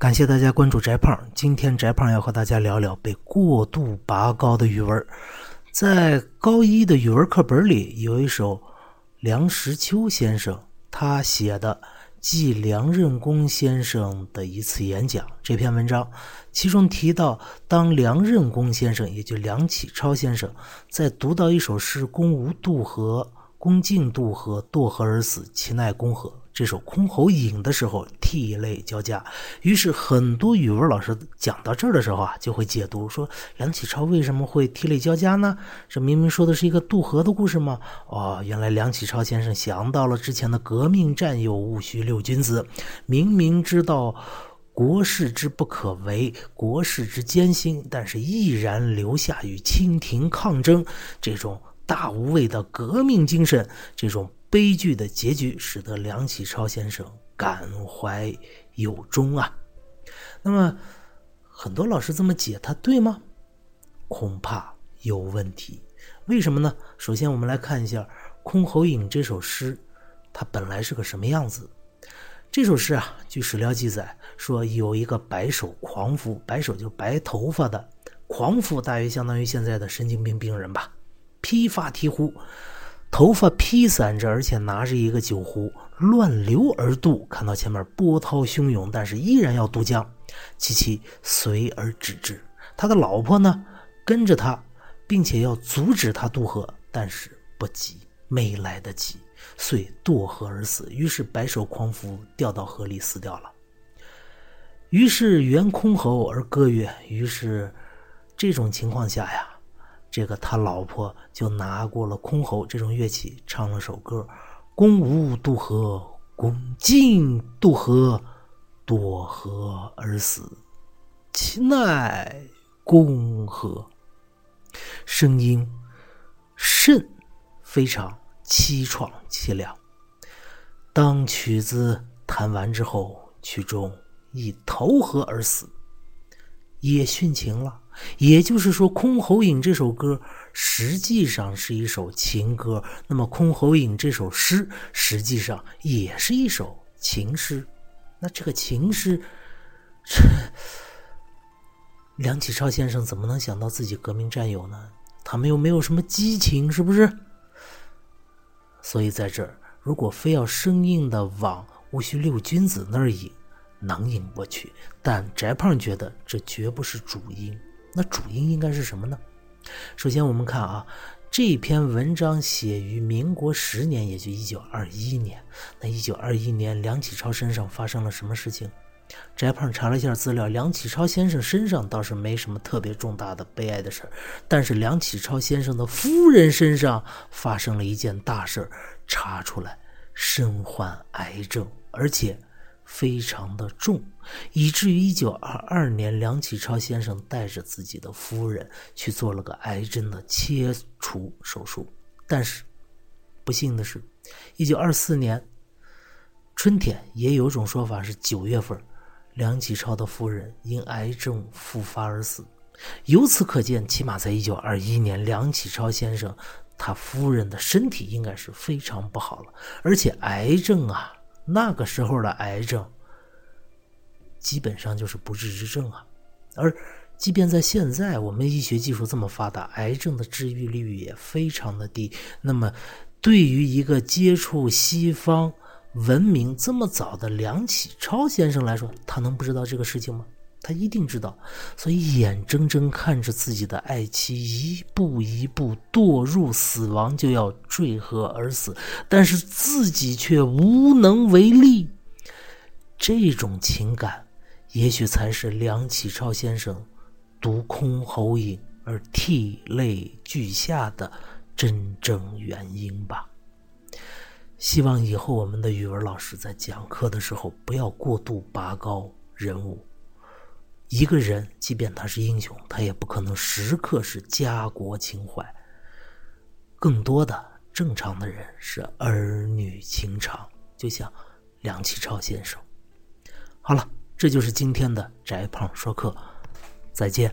感谢大家关注翟胖。今天翟胖要和大家聊聊被过度拔高的语文。在高一的语文课本里，有一首梁实秋先生他写的《记梁任公先生的一次演讲》这篇文章，其中提到，当梁任公先生，也就梁启超先生，在读到一首诗“公无渡河，公尽渡河，堕河而死，其奈公何”。这首《箜篌引》的时候，涕泪交加。于是，很多语文老师讲到这儿的时候啊，就会解读说：梁启超为什么会涕泪交加呢？这明明说的是一个渡河的故事吗？哦，原来梁启超先生想到了之前的革命战友戊戌六君子，明明知道国事之不可为，国事之艰辛，但是毅然留下与清廷抗争，这种大无畏的革命精神，这种。悲剧的结局使得梁启超先生感怀有终啊。那么，很多老师这么解，他对吗？恐怕有问题。为什么呢？首先，我们来看一下《箜篌引》这首诗，它本来是个什么样子？这首诗啊，据史料记载说，有一个白首狂夫，白首就是白头发的狂夫，大约相当于现在的神经病病人吧，披发啼呼。头发披散着，而且拿着一个酒壶，乱流而渡。看到前面波涛汹涌，但是依然要渡江。琪琪随而止之。他的老婆呢，跟着他，并且要阻止他渡河，但是不急，没来得及，遂堕河而死。于是白首狂夫掉到河里死掉了。于是袁箜篌而歌曰：“于是这种情况下呀。”这个他老婆就拿过了箜篌这种乐器，唱了首歌：“公无渡河，公尽渡河，堕河而死，其奈公何？”声音甚非常凄怆凄凉。当曲子弹完之后，曲中已投河而死，也殉情了。也就是说，《箜篌引》这首歌实际上是一首情歌，那么《箜篌引》这首诗实际上也是一首情诗。那这个情诗，这梁启超先生怎么能想到自己革命战友呢？他们又没有什么激情，是不是？所以在这儿，如果非要生硬的往戊戌六君子那儿引，能引过去，但翟胖觉得这绝不是主因。那主因应该是什么呢？首先，我们看啊，这篇文章写于民国十年，也就一九二一年。那一九二一年，梁启超身上发生了什么事情？翟胖查了一下资料，梁启超先生身上倒是没什么特别重大的悲哀的事儿，但是梁启超先生的夫人身上发生了一件大事儿，查出来身患癌症，而且。非常的重，以至于一九二二年，梁启超先生带着自己的夫人去做了个癌症的切除手术。但是，不幸的是，一九二四年春天，也有种说法是九月份，梁启超的夫人因癌症复发而死。由此可见，起码在一九二一年，梁启超先生他夫人的身体应该是非常不好了，而且癌症啊。那个时候的癌症，基本上就是不治之症啊。而即便在现在，我们医学技术这么发达，癌症的治愈率也非常的低。那么，对于一个接触西方文明这么早的梁启超先生来说，他能不知道这个事情吗？他一定知道，所以眼睁睁看着自己的爱妻一步一步堕入死亡，就要坠河而死，但是自己却无能为力。这种情感，也许才是梁启超先生读《箜篌引》而涕泪俱下的真正原因吧。希望以后我们的语文老师在讲课的时候，不要过度拔高人物。一个人，即便他是英雄，他也不可能时刻是家国情怀。更多的正常的人是儿女情长，就像梁启超先生。好了，这就是今天的翟胖说课，再见。